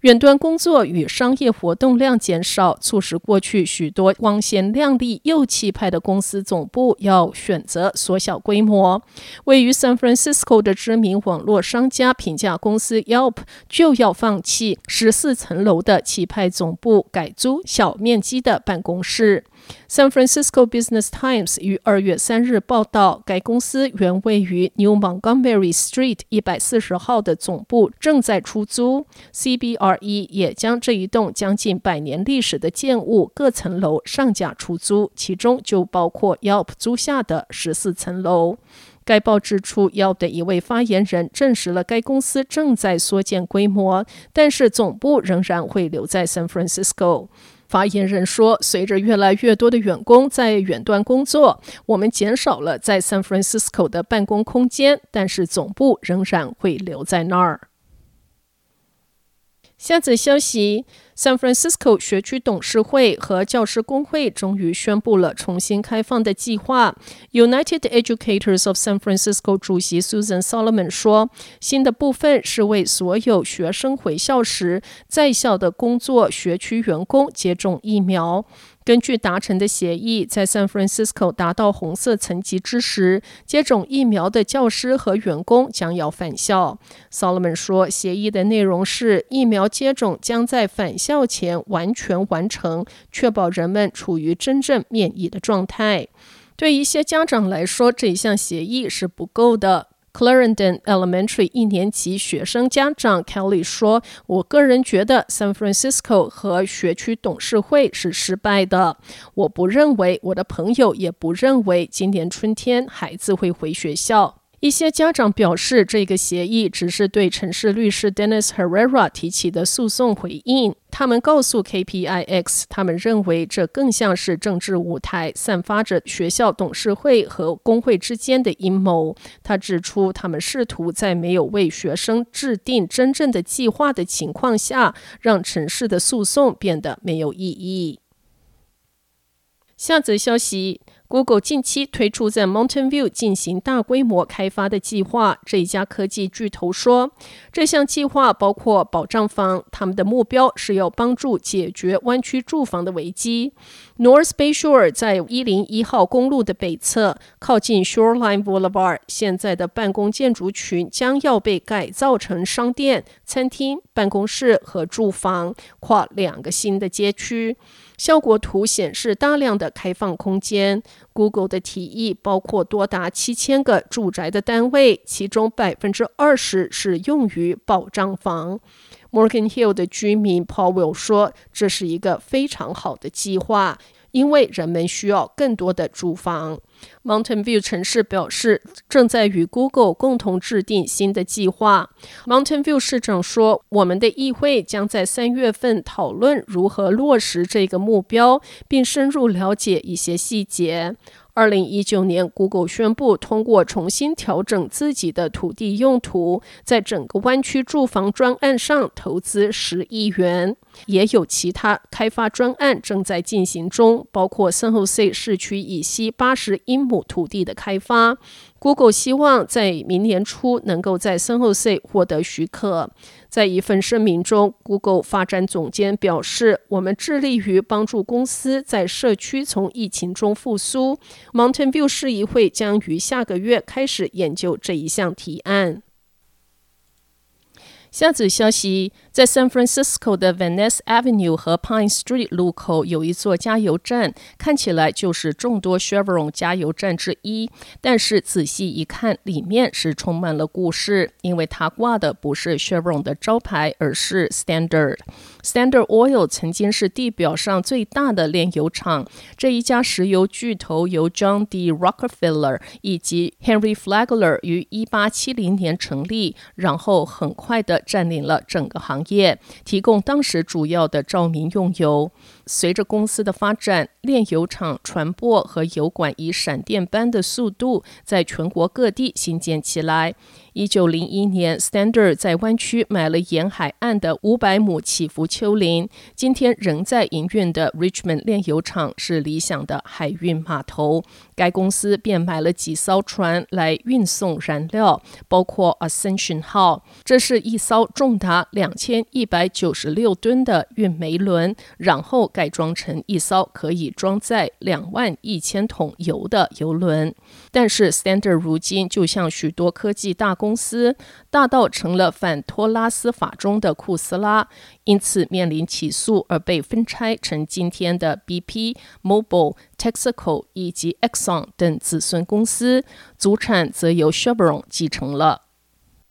远端工作与商业活动量减少，促使过去许多光鲜亮丽又气派的公司总部要选择缩小规模。位于 San Francisco 的知名网络商家评价公司 Yelp 就要放弃十四层楼的气派总部，改租小面积的办公室。San Francisco Business Times 于二月三日报道，该公司原位于 New Montgomery Street 一百四十号的总部正在出租。CBRE 也将这一栋将近百年历史的建物各层楼上架出租，其中就包括 Yelp 租下的十四层楼。该报指出，Yelp 的一位发言人证实了该公司正在缩减规模，但是总部仍然会留在 San Francisco。发言人说：“随着越来越多的员工在远端工作，我们减少了在 San Francisco 的办公空间，但是总部仍然会留在那儿。”下则消息：San Francisco 学区董事会和教师工会终于宣布了重新开放的计划。United Educators of San Francisco 主席 Susan Solomon 说：“新的部分是为所有学生回校时在校的工作学区员工接种疫苗。”根据达成的协议，在 San Francisco 达到红色层级之时，接种疫苗的教师和员工将要返校。Solomon 说，协议的内容是疫苗接种将在返校前完全完成，确保人们处于真正免疫的状态。对一些家长来说，这一项协议是不够的。Clarendon Elementary 一年级学生家长 Kelly 说：“我个人觉得 San Francisco 和学区董事会是失败的。我不认为，我的朋友也不认为，今年春天孩子会回学校。”一些家长表示，这个协议只是对城市律师 Dennis Herrera 提起的诉讼回应。他们告诉 KPIX，他们认为这更像是政治舞台，散发着学校董事会和工会之间的阴谋。他指出，他们试图在没有为学生制定真正的计划的情况下，让城市的诉讼变得没有意义。下则消息。Google 近期推出在 Mountain View 进行大规模开发的计划。这一家科技巨头说，这项计划包括保障房，他们的目标是要帮助解决湾区住房的危机。North Bay Shore 在一零一号公路的北侧，靠近 Shoreline Boulevard，现在的办公建筑群将要被改造成商店、餐厅、办公室和住房，跨两个新的街区。效果图显示大量的开放空间。Google 的提议包括多达七千个住宅的单位，其中百分之二十是用于保障房。Morgan Hill 的居民 Paul 说：“这是一个非常好的计划。”因为人们需要更多的住房，Mountain View 城市表示正在与 Google 共同制定新的计划。Mountain View 市长说：“我们的议会将在三月份讨论如何落实这个目标，并深入了解一些细节。”二零一九年，Google 宣布通过重新调整自己的土地用途，在整个湾区住房专案上投资十亿元。也有其他开发专案正在进行中，包括 San Jose 市区以西八十英亩土地的开发。Google 希望在明年初能够在 San Jose 获得许可。在一份声明中，Google 发展总监表示：“我们致力于帮助公司在社区从疫情中复苏。Mountain View 市议会将于下个月开始研究这一项提案。”下则消息，在 San Francisco 的 Van Ness Avenue 和 Pine Street 路口有一座加油站，看起来就是众多 Chevron 加油站之一。但是仔细一看，里面是充满了故事，因为它挂的不是 Chevron 的招牌，而是 Standard。Standard Oil 曾经是地表上最大的炼油厂。这一家石油巨头由 John D. Rockefeller 以及 Henry Flagler 于一八七零年成立，然后很快的。占领了整个行业，提供当时主要的照明用油。随着公司的发展，炼油厂船舶和油管以闪电般的速度在全国各地兴建起来。一九零一年，Standard 在湾区买了沿海岸的五百亩起伏丘陵。今天仍在营运的 Richmond 炼油厂是理想的海运码头。该公司便买了几艘船来运送燃料，包括 Ascension 号，这是一艘重达两千一百九十六吨的运煤轮，然后改装成一艘可以装载两万一千桶油的油轮。但是 Standard 如今就像许多科技大公司，大到成了反托拉斯法中的库斯拉，因此面临起诉而被分拆成今天的 BP、Mobile、Texaco 以及 Exxon 等子孙公司，祖产则由 Chevron 继承了。